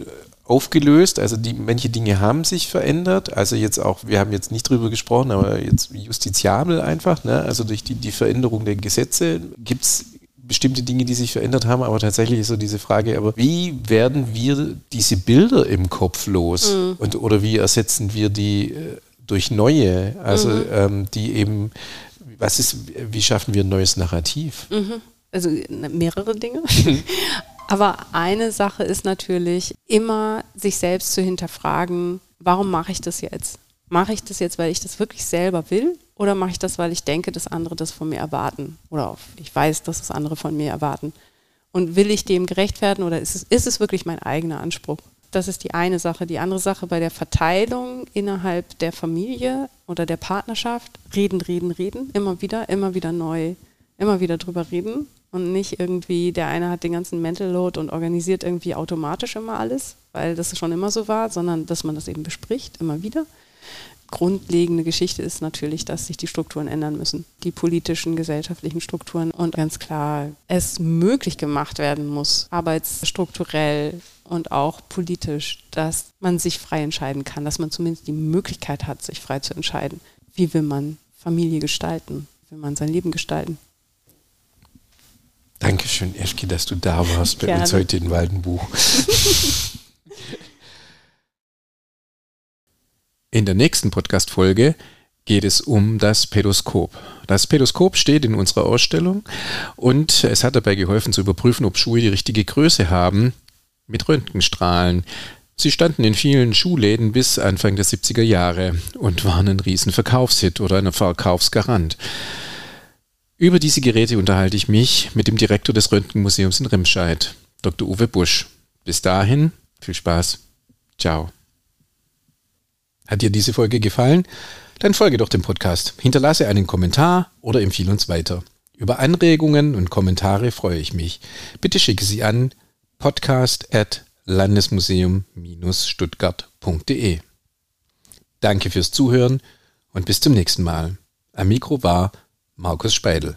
aufgelöst, also die, manche Dinge haben sich verändert. Also jetzt auch, wir haben jetzt nicht drüber gesprochen, aber jetzt justiziabel einfach, ne? also durch die, die Veränderung der Gesetze gibt es bestimmte Dinge, die sich verändert haben, aber tatsächlich ist so diese Frage, aber wie werden wir diese Bilder im Kopf los? Und, oder wie ersetzen wir die äh, durch neue? Also ähm, die eben, was ist, wie schaffen wir ein neues Narrativ? also ne, mehrere Dinge. Aber eine Sache ist natürlich immer, sich selbst zu hinterfragen, warum mache ich das jetzt? Mache ich das jetzt, weil ich das wirklich selber will? Oder mache ich das, weil ich denke, dass andere das von mir erwarten? Oder ich weiß, dass das andere von mir erwarten. Und will ich dem gerecht werden oder ist es, ist es wirklich mein eigener Anspruch? Das ist die eine Sache. Die andere Sache bei der Verteilung innerhalb der Familie oder der Partnerschaft, reden, reden, reden, immer wieder, immer wieder neu, immer wieder drüber reden und nicht irgendwie, der eine hat den ganzen Mental Load und organisiert irgendwie automatisch immer alles, weil das schon immer so war, sondern dass man das eben bespricht, immer wieder. Grundlegende Geschichte ist natürlich, dass sich die Strukturen ändern müssen, die politischen, gesellschaftlichen Strukturen und ganz klar es möglich gemacht werden muss, arbeitsstrukturell und auch politisch, dass man sich frei entscheiden kann, dass man zumindest die Möglichkeit hat, sich frei zu entscheiden. Wie will man Familie gestalten? Wie will man sein Leben gestalten? Dankeschön, Eschki, dass du da warst bei uns heute in Waldenbuch. In der nächsten Podcast-Folge geht es um das Pädoskop. Das Pädoskop steht in unserer Ausstellung und es hat dabei geholfen zu überprüfen, ob Schuhe die richtige Größe haben mit Röntgenstrahlen. Sie standen in vielen Schuhläden bis Anfang der 70er Jahre und waren ein riesen Verkaufshit oder ein Verkaufsgarant. Über diese Geräte unterhalte ich mich mit dem Direktor des Röntgenmuseums in Remscheid, Dr. Uwe Busch. Bis dahin, viel Spaß. Ciao. Hat dir diese Folge gefallen? Dann folge doch dem Podcast, hinterlasse einen Kommentar oder empfehle uns weiter. Über Anregungen und Kommentare freue ich mich. Bitte schicke sie an podcast at landesmuseum-stuttgart.de. Danke fürs Zuhören und bis zum nächsten Mal. Am Mikro war Markus Speidel.